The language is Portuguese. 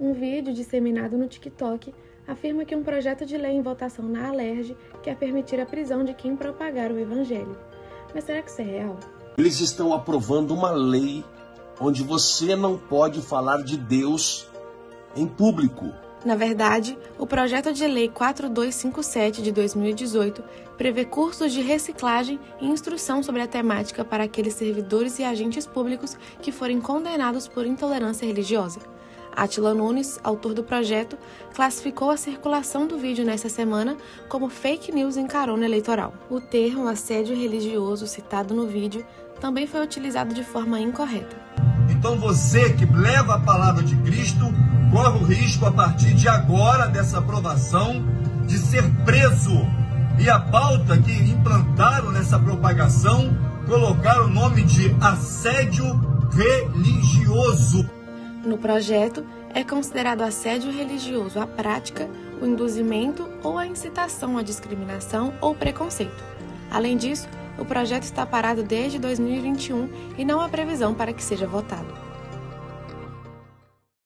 Um vídeo disseminado no TikTok afirma que um projeto de lei em votação na Alerj quer permitir a prisão de quem propagar o evangelho. Mas será que isso é real? Eles estão aprovando uma lei onde você não pode falar de Deus em público. Na verdade, o projeto de lei 4257 de 2018 prevê cursos de reciclagem e instrução sobre a temática para aqueles servidores e agentes públicos que forem condenados por intolerância religiosa. Atila Nunes, autor do projeto, classificou a circulação do vídeo nessa semana como fake news em carona eleitoral. O termo assédio religioso citado no vídeo também foi utilizado de forma incorreta. Então você que leva a palavra de Cristo corre o risco a partir de agora dessa aprovação de ser preso. E a pauta que implantaram nessa propagação colocar o nome de assédio religioso. No projeto, é considerado assédio religioso a prática, o induzimento ou a incitação à discriminação ou preconceito. Além disso, o projeto está parado desde 2021 e não há previsão para que seja votado.